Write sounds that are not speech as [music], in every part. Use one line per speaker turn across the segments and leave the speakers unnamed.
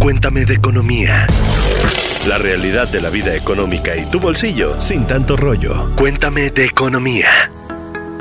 Cuéntame de economía. La realidad de la vida económica y tu bolsillo sin tanto rollo. Cuéntame de economía.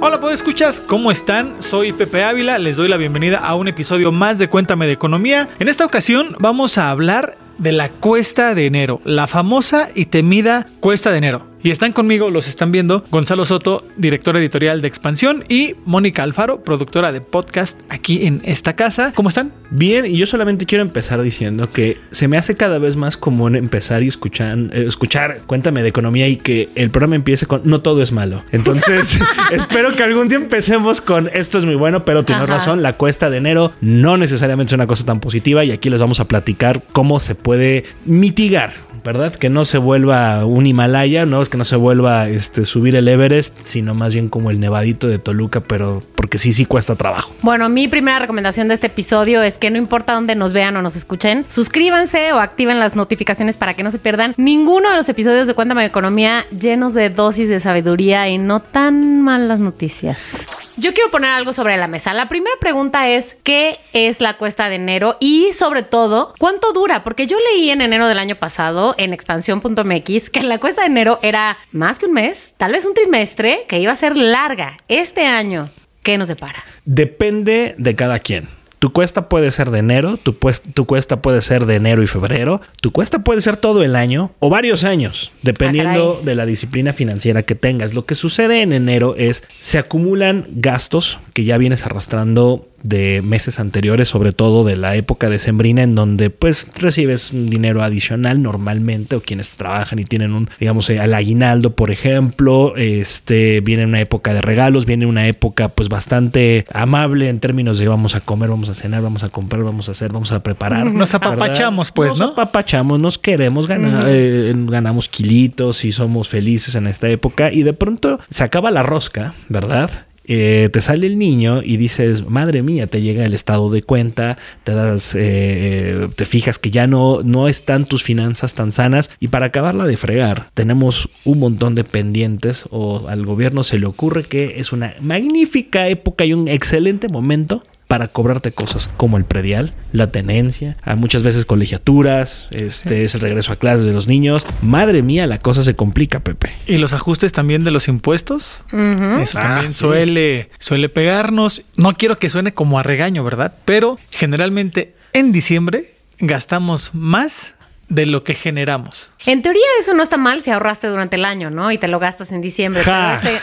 Hola, ¿puedo escuchas? ¿Cómo están? Soy Pepe Ávila, les doy la bienvenida a un episodio más de Cuéntame de Economía. En esta ocasión vamos a hablar de la cuesta de enero, la famosa y temida cuesta de enero. Y están conmigo, los están viendo, Gonzalo Soto, director editorial de Expansión, y Mónica Alfaro, productora de podcast aquí en esta casa. ¿Cómo están?
Bien, y yo solamente quiero empezar diciendo que se me hace cada vez más común empezar y escuchar, eh, escuchar Cuéntame de Economía y que el programa empiece con No todo es malo. Entonces, [laughs] [laughs] espero que algún día empecemos con Esto es muy bueno, pero tienes razón, la cuesta de enero no necesariamente es una cosa tan positiva y aquí les vamos a platicar cómo se puede mitigar ¿verdad? Que no se vuelva un Himalaya, no es que no se vuelva este subir el Everest, sino más bien como el nevadito de Toluca, pero porque sí, sí cuesta trabajo.
Bueno, mi primera recomendación de este episodio es que no importa dónde nos vean o nos escuchen, suscríbanse o activen las notificaciones para que no se pierdan ninguno de los episodios de Cuéntame Economía llenos de dosis de sabiduría y no tan malas noticias. Yo quiero poner algo sobre la mesa. La primera pregunta es, ¿qué es la cuesta de enero? Y sobre todo, ¿cuánto dura? Porque yo leí en enero del año pasado en expansión.mx que la cuesta de enero era más que un mes, tal vez un trimestre, que iba a ser larga. Este año, ¿qué nos depara?
Depende de cada quien. Tu cuesta puede ser de enero, tu, tu, cuesta puede ser de enero y febrero, tu cuesta puede ser todo el año o varios años, dependiendo de la disciplina financiera que tengas. Lo que sucede en enero es se acumulan gastos que ya vienes arrastrando de meses anteriores, sobre todo de la época de Sembrina, en donde pues recibes un dinero adicional normalmente, o quienes trabajan y tienen un, digamos, el aguinaldo, por ejemplo, este, viene una época de regalos, viene una época pues bastante amable en términos de vamos a comer, vamos a cenar, vamos a comprar, vamos a hacer, vamos a preparar.
Nos apapachamos, pues,
¿no? Nos apapachamos, nos queremos, ganar, eh, ganamos kilitos y somos felices en esta época y de pronto se acaba la rosca, ¿verdad? Eh, te sale el niño y dices, madre mía, te llega el estado de cuenta, te das, eh, te fijas que ya no, no están tus finanzas tan sanas y para acabarla de fregar, tenemos un montón de pendientes o al gobierno se le ocurre que es una magnífica época y un excelente momento para cobrarte cosas como el predial, la tenencia, hay muchas veces colegiaturas, este es el regreso a clases de los niños. Madre mía, la cosa se complica, Pepe.
Y los ajustes también de los impuestos. Eso también ah, suele, suele pegarnos. No quiero que suene como a regaño, ¿verdad? Pero generalmente en diciembre gastamos más de lo que generamos.
En teoría eso no está mal si ahorraste durante el año, ¿no? Y te lo gastas en diciembre.
Gracias.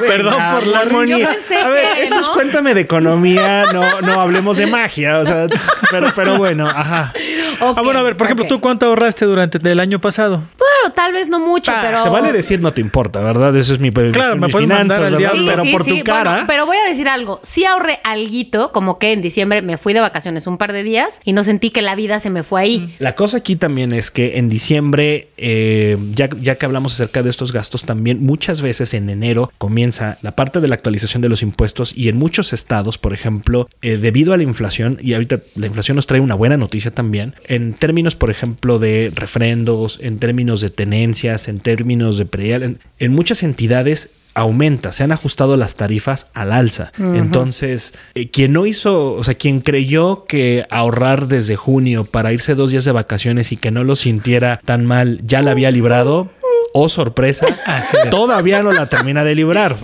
Perdón por la armonía. A ver, esto es cuéntame de economía, no, no hablemos de magia, o sea, pero, pero bueno, ajá.
ah, bueno, a ver, por ejemplo, ¿tú cuánto ahorraste durante el año pasado?
Bueno, tal vez no mucho, ah, pero...
Se vale decir no te importa, ¿verdad? Eso es mi, claro, me finanzas,
pero por tu cara... pero voy a decir algo. Sí ahorré alguito, como que en diciembre me fui de vacaciones un par de días y no sentí que la vida se me fue ahí.
La cosa aquí también es que en diciembre, eh, ya, ya que hablamos acerca de estos gastos, también muchas veces en enero comienza la parte de la actualización de los impuestos y en muchos estados, por ejemplo, eh, debido a la inflación, y ahorita la inflación nos trae una buena noticia también, en términos, por ejemplo, de refrendos, en términos de tenencias, en términos de predial, en muchas entidades aumenta, se han ajustado las tarifas al alza. Entonces, eh, quien no hizo, o sea, quien creyó que ahorrar desde junio para irse dos días de vacaciones y que no lo sintiera tan mal, ya la había librado, oh sorpresa, [laughs] todavía no la termina de librar.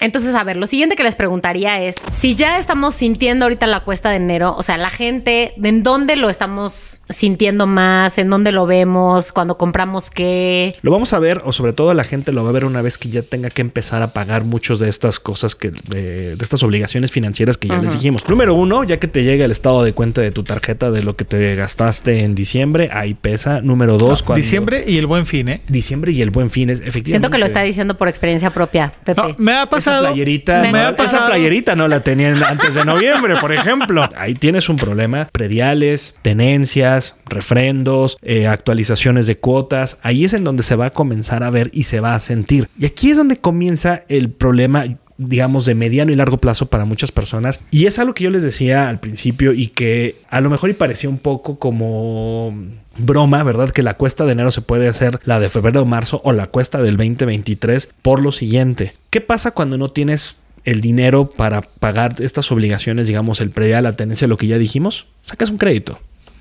Entonces, a ver, lo siguiente que les preguntaría es, si ya estamos sintiendo ahorita la cuesta de enero, o sea, la gente, ¿en dónde lo estamos sintiendo más? ¿En dónde lo vemos? ¿Cuando compramos qué?
Lo vamos a ver, o sobre todo la gente lo va a ver una vez que ya tenga que empezar a pagar muchas de estas cosas, que de, estas obligaciones financieras que ya les dijimos. Número uno, ya que te llega el estado de cuenta de tu tarjeta de lo que te gastaste en diciembre, ahí pesa. Número dos,
cuando... Diciembre y el buen fin, ¿eh?
Diciembre y el buen fin es efectivamente.
Siento que lo está diciendo por experiencia propia, Pepe.
me ha pasado.
Esa playerita, me, ha pasado. Esa playerita no la tenían antes de noviembre, por ejemplo. [laughs] Ahí tienes un problema. Prediales, tenencias refrendos, eh, actualizaciones de cuotas. Ahí es en donde se va a comenzar a ver y se va a sentir. Y aquí es donde comienza el problema digamos, de mediano y largo plazo para muchas personas. Y es algo que yo les decía al principio y que a lo mejor y parecía un poco como broma, ¿verdad? Que la cuesta de enero se puede hacer la de febrero o marzo o la cuesta del 2023 por lo siguiente. ¿Qué pasa cuando no tienes el dinero para pagar estas obligaciones, digamos, el predial, la tenencia, lo que ya dijimos, sacas un crédito.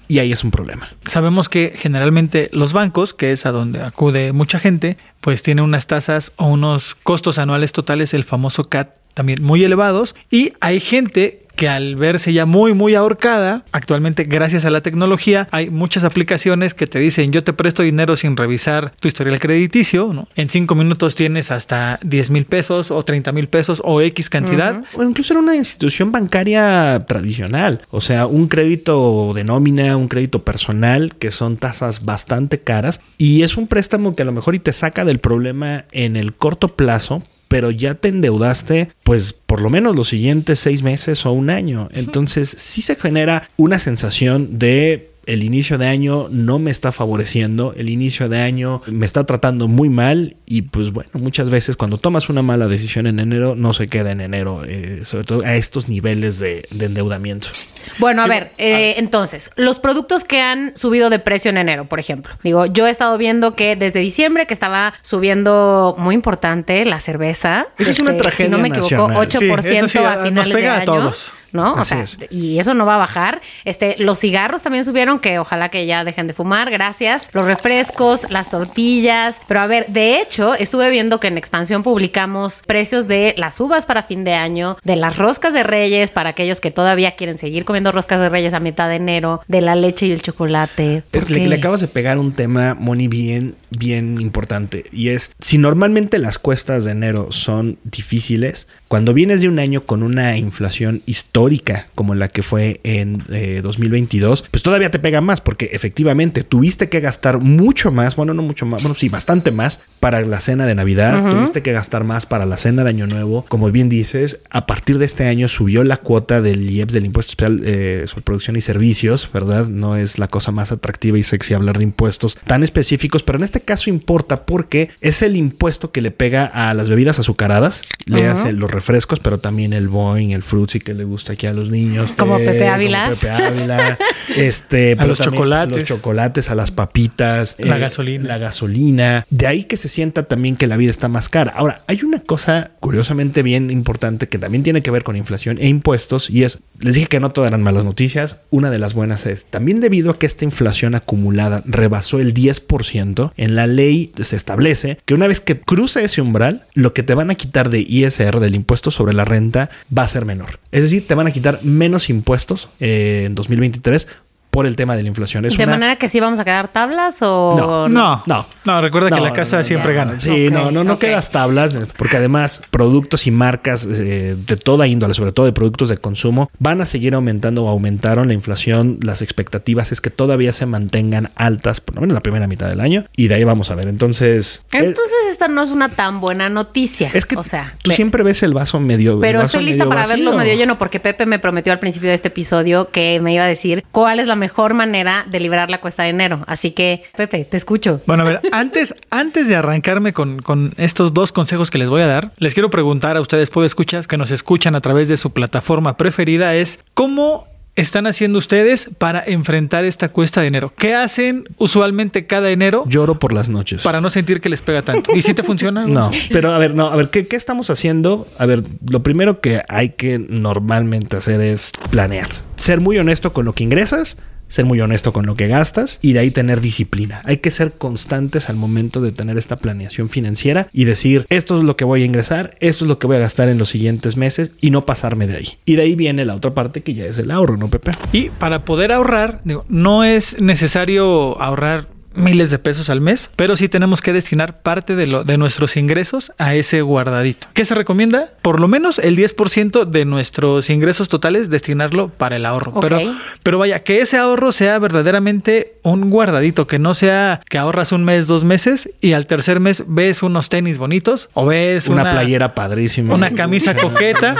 Y ahí es un problema.
Sabemos que generalmente los bancos, que es a donde acude mucha gente, pues tienen unas tasas o unos costos anuales totales, el famoso CAT, también muy elevados. Y hay gente que al verse ya muy, muy ahorcada, actualmente gracias a la tecnología, hay muchas aplicaciones que te dicen yo te presto dinero sin revisar tu historial crediticio, ¿no? En cinco minutos tienes hasta 10 mil pesos o 30 mil pesos o X cantidad.
O incluso en una institución bancaria tradicional, o sea, un crédito de nómina, un crédito personal, que son tasas bastante caras, y es un préstamo que a lo mejor y te saca del problema en el corto plazo, pero ya te endeudaste, pues por lo menos los siguientes seis meses o un año. Entonces sí se genera una sensación de el inicio de año no me está favoreciendo, el inicio de año me está tratando muy mal y pues bueno, muchas veces cuando tomas una mala decisión en enero no se queda en enero, eh, sobre todo a estos niveles de, de endeudamiento.
Bueno, a ver, eh, entonces, los productos que han subido de precio en enero, por ejemplo. Digo, yo he estado viendo que desde diciembre que estaba subiendo muy importante la cerveza.
Esa es una
este,
tragedia
Si no me equivoco,
nacional.
8%
Sí, eso sí,
a
nos
finales
pega
de
a
año.
todos.
¿No? O
Así
sea,
es.
y eso no va a bajar. Este, los cigarros también subieron, que ojalá que ya dejen de fumar, gracias. Los refrescos, las tortillas. Pero a ver, de hecho, estuve viendo que en Expansión publicamos precios de las uvas para fin de año, de las roscas de reyes para aquellos que todavía quieren seguir comiendo roscas de reyes a mitad de enero, de la leche y el chocolate.
Es
¿Por
que le, le acabas de pegar un tema, Moni, bien, bien importante. Y es, si normalmente las cuestas de enero son difíciles, cuando vienes de un año con una inflación histórica como la que fue en eh, 2022, pues todavía te pega más porque efectivamente tuviste que gastar mucho más, bueno, no mucho más, bueno, sí, bastante más para la cena de Navidad, tuviste que gastar más para la cena de Año Nuevo. Como bien dices, a partir de este año subió la cuota del IEPS, del Impuesto Especial eh, sobre Producción y Servicios, ¿verdad? No es la cosa más atractiva y sexy hablar de impuestos tan específicos, pero en este caso importa porque es el impuesto que le pega a las bebidas azucaradas, le
Ujú.
hace los refrescos, pero también el Boeing, el Fruitsy que le gusta aquí a los niños.
Como
eh,
Pepe Ávila.
como Pepe Ávila. [laughs] este, pero
los chocolates.
Los chocolates, a las papitas.
La gasolina.
La gasolina. De ahí que se sienta también que la vida está más cara. Ahora, hay una cosa curiosamente bien importante que también tiene que ver con inflación e impuestos y es, les dije que no todas eran malas noticias, una de las buenas es, también debido a que esta inflación acumulada rebasó el 10%, en la ley se establece que una vez que cruza ese umbral, lo que te van a quitar de ISR, del impuesto sobre la renta, va a ser menor. Es decir, te van a quitar menos impuestos eh, en 2023 por el tema de la inflación. Es
¿De
una-
manera que sí vamos a quedar tablas o
No.
No,
No.
no, recuerda que la casa
no, no,
siempre gana.
Sí, no, no, no quedas tablas, porque además productos y marcas eh, de toda índole, sobre todo de productos de consumo, van a seguir aumentando o aumentaron la inflación. Las expectativas es que todavía se mantengan altas, por lo menos la primera mitad del año, y de ahí vamos a ver. Entonces, eh,
Entonces esta no es una tan buena noticia.
es que
o sea,
tú
ve-
siempre ves el vaso medio.
Pero
vaso
estoy lista para verlo
vacío.
medio lleno porque Pepe me prometió al principio de este episodio que me iba a decir cuál es la mejor manera de liberar la cuesta de enero. Así que, Pepe, te escucho.
Bueno, a ver, [laughs] antes, antes de arrancarme con, con estos dos consejos que les voy a dar, les quiero preguntar a ustedes, escuchas que nos escuchan a través de su plataforma preferida, es ¿cómo están haciendo ustedes para enfrentar esta cuesta de enero? ¿Qué hacen usualmente cada enero
Lloro por las noches.
para no sentir que les pega tanto? ¿Y si te funciona? [laughs]
No, pero a ver, no, a ver, ¿qué, qué estamos haciendo? A ver, lo primero que hay que normalmente hacer es planear. Ser muy honesto con lo que ingresas, ser muy honesto con lo que gastas y de ahí tener disciplina. Hay que ser constantes al momento de tener esta planeación financiera y decir, esto es lo que voy a ingresar, esto es lo que voy a gastar en los siguientes meses y no pasarme de ahí. Y de ahí viene la otra parte que ya es el ahorro, ¿no, Pepe?
Y para poder ahorrar, digo, no es necesario ahorrar miles de pesos al mes, pero sí tenemos que destinar parte de, lo, de nuestros ingresos a ese guardadito. ¿Qué se recomienda? Por lo menos el 10% de nuestros ingresos totales destinarlo para el ahorro. Pero, pero vaya, que ese ahorro sea verdaderamente un guardadito, que no sea que ahorras un mes, dos meses y al tercer mes ves unos tenis bonitos o ves
Una,
una,
playera padrísima.
una camisa [laughs] coqueta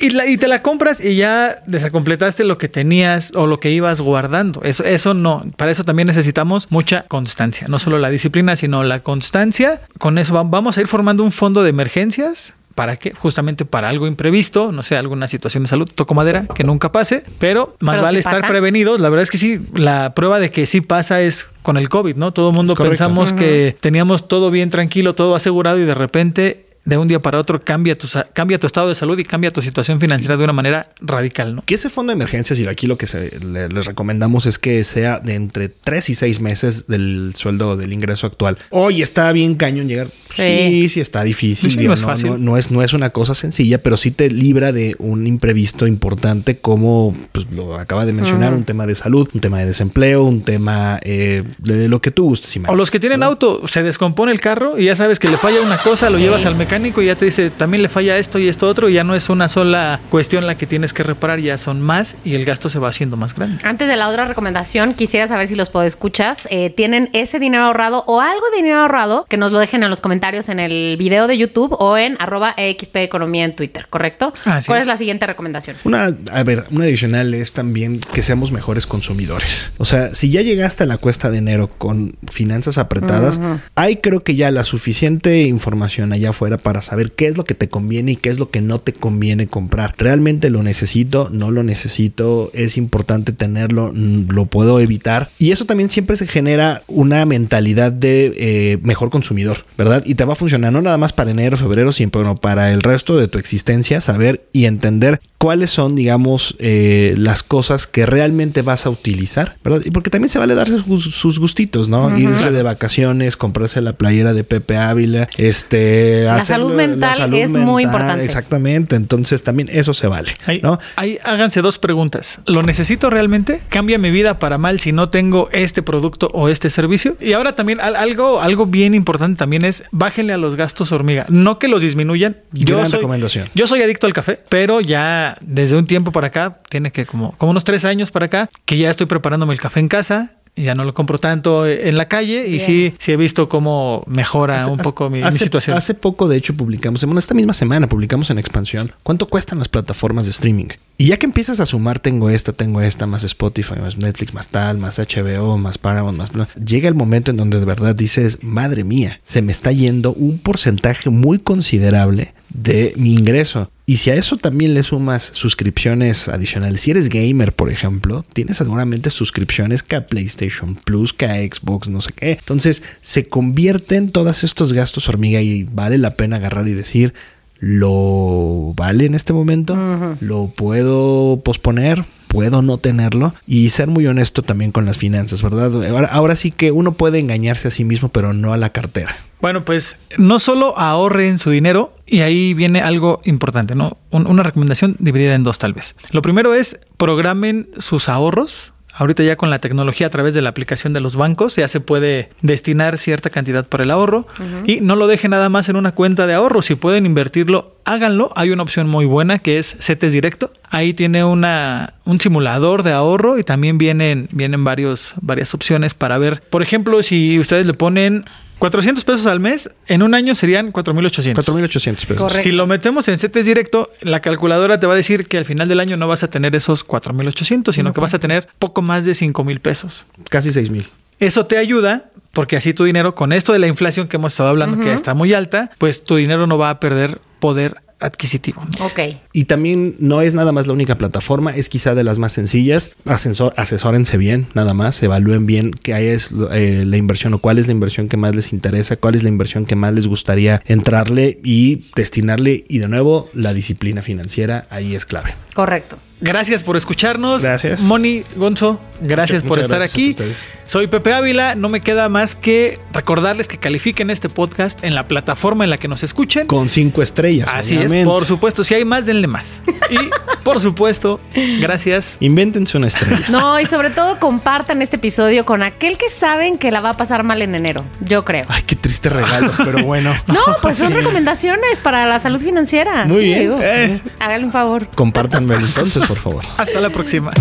y, la- y te la compras y ya desacompletaste lo que tenías o lo que ibas guardando. Eso, eso no. Para eso también necesitamos mucha constancia. No solo la disciplina, sino la constancia. Con eso va- vamos a ir formando un fondo de emergencias. ¿Para qué? Justamente para algo imprevisto, no sé, alguna situación de salud, toco madera, que nunca pase, pero más
Pero
vale estar
pasa.
prevenidos. La verdad es que sí, la prueba de que sí pasa es con el COVID, ¿no? Todo el mundo
Correcto.
pensamos que teníamos todo bien tranquilo, todo asegurado y de repente de un día para otro cambia tu, sa- cambia tu estado de salud y cambia tu situación financiera de una manera radical, ¿no?
Que ese fondo de emergencias, y aquí lo que se- le- les recomendamos es que sea de entre 3 y 6 meses del sueldo del ingreso actual. Hoy está bien cañón llegar. Sí,
Sí.
sí, está difícil.
Sí,
digo,
no es
no,
fácil.
no- no es, no es una cosa sencilla, pero sí te libra de un imprevisto importante como pues, lo acaba de mencionar, un tema de salud, un tema de desempleo, un tema eh, de lo que tú gustes.
O los que tienen auto, se descompone el carro y ya sabes que le falla una cosa, lo llevas al mecánico y ya te dice, también le falla esto y esto otro, y ya no es una sola cuestión la que tienes que reparar, ya son más y el gasto se va haciendo más grande.
Antes de la otra recomendación, quisiera saber si los podescuchas eh, tienen ese dinero ahorrado o algo de dinero ahorrado, que nos lo dejen en los comentarios en el video de YouTube o en arroba XP Economía en Twitter, ¿correcto?
Así
¿Cuál
es.
es la siguiente recomendación?
Una, a ver, una adicional es también que seamos mejores consumidores. O sea, si ya llegaste a la cuesta de enero con finanzas apretadas, hay creo que ya la suficiente información allá afuera para saber qué es lo que te conviene y qué es lo que no te conviene comprar. ¿Realmente lo necesito? ¿No lo necesito? ¿Es importante tenerlo? ¿Lo puedo evitar? Y eso también siempre se genera una mentalidad de eh, mejor consumidor, ¿verdad? Y te va a funcionar no nada más para enero, febrero, sino para el resto de tu existencia, saber y entender cuáles son, digamos, eh, las cosas que realmente vas a utilizar, ¿verdad? Y porque también se vale darse sus, sus gustitos, ¿no? Irse de vacaciones, comprarse la playera de Pepe Ávila, este...
La salud mental es muy importante.
Exactamente, entonces también eso se vale,
Ahí,
¿no?
ahí háganse dos preguntas. ¿Lo necesito realmente? ¿Cambia mi vida para mal si no tengo este producto o este servicio? Y ahora también al- algo, algo bien importante también es bájenle a los gastos hormiga. No que los disminuyan.
Gran
soy,
recomendación.
Yo soy adicto al café, pero ya desde un tiempo para acá, tiene que como, como unos tres años para acá, que ya estoy preparándome el café en casa. Ya no lo compro tanto en la calle y sí, sí he visto cómo mejora
Hace-
un poco mi, mi
hace,
situación.
Hace poco, de hecho, publicamos, bueno, esta misma semana publicamos en Expansión, ¿cuánto cuestan las plataformas de streaming? Y ya que empiezas a sumar, tengo esta, tengo esta, más Spotify, más Netflix, más tal, más HBO, más Paramount, más... Llega el momento en donde de verdad dices, madre mía, se me está yendo un porcentaje muy considerable de mi ingreso. Y si a eso también le sumas suscripciones adicionales, si eres gamer, por ejemplo, tienes seguramente suscripciones que a PlayStation Plus, que a Xbox, no sé qué. Entonces se convierten todos estos gastos hormiga y vale la pena agarrar y decir, ¿lo vale en este momento? ¿Lo puedo posponer? Puedo no tenerlo y ser muy honesto también con las finanzas, ¿verdad? Ahora, ahora sí que uno puede engañarse a sí mismo, pero no a la cartera.
Bueno, pues no solo ahorren su dinero, y ahí viene algo importante, ¿no? Un- una recomendación dividida en dos tal vez. Lo primero es programen sus ahorros. Ahorita ya con la tecnología a través de la aplicación de los bancos ya se puede destinar cierta cantidad para el ahorro y no lo dejen nada más en una cuenta de ahorro. Si pueden invertirlo, háganlo. Hay una opción muy buena que es CETES Directo. Ahí tiene una, un simulador de ahorro y también vienen, vienen varios, varias opciones para ver. Por ejemplo, si ustedes le ponen 400 pesos al mes, en un año serían 4,800.
4.800 pesos.
Correcto.
Si lo metemos en CETES directo, la calculadora te va a decir que al final del año no vas a tener esos 4,800, sino que vas a tener poco más de 5,000 pesos.
Casi 6.000.
Eso te ayuda porque así tu dinero, con esto de la inflación que hemos estado hablando, que está muy alta, pues tu dinero no va a perder poder adquisitivo.
Ok.
Y también no es nada más la única plataforma, es quizá de las más sencillas. Asesor, asesórense bien, nada más, evalúen bien qué es eh, la inversión o cuál es la inversión que más les interesa, cuál es la inversión que más les gustaría entrarle y destinarle. Y de nuevo, la disciplina financiera ahí es clave.
Correcto.
Gracias por escucharnos.
Gracias.
Moni, Gonzo, gracias
Muchas-
por estar
gracias
aquí. Soy Pepe Ávila. No me queda más que recordarles que califiquen este podcast en la plataforma en la que nos escuchen.
Con cinco estrellas.
Así
obviamente.
es, por supuesto. Si hay más, denle más. Y por supuesto, gracias.
Invéntense una estrella. [laughs]
No, y sobre todo compartan este episodio con aquel que saben que la va a pasar mal en enero. Yo creo.
Ay, qué triste regalo, [laughs] pero bueno.
No, pues son recomendaciones para la salud financiera.
Muy
¿Qué
bien.
Eh.
Háganle un favor.
Compártanmelo entonces, por favor.
Hasta la próxima.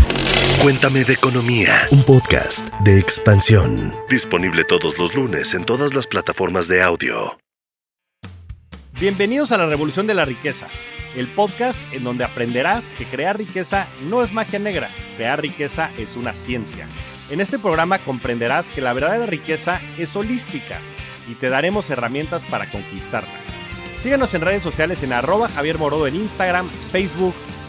Cuéntame de economía, un podcast de expansión. Disponible todos los lunes en todas las plataformas de audio.
Bienvenidos a la Revolución de la Riqueza, el podcast en donde aprenderás que crear riqueza no es magia negra, crear riqueza es una ciencia. En este programa comprenderás que la verdadera riqueza es holística y te daremos herramientas para conquistarla. Síguenos en redes sociales en arroba Javier Morodo en Instagram, Facebook,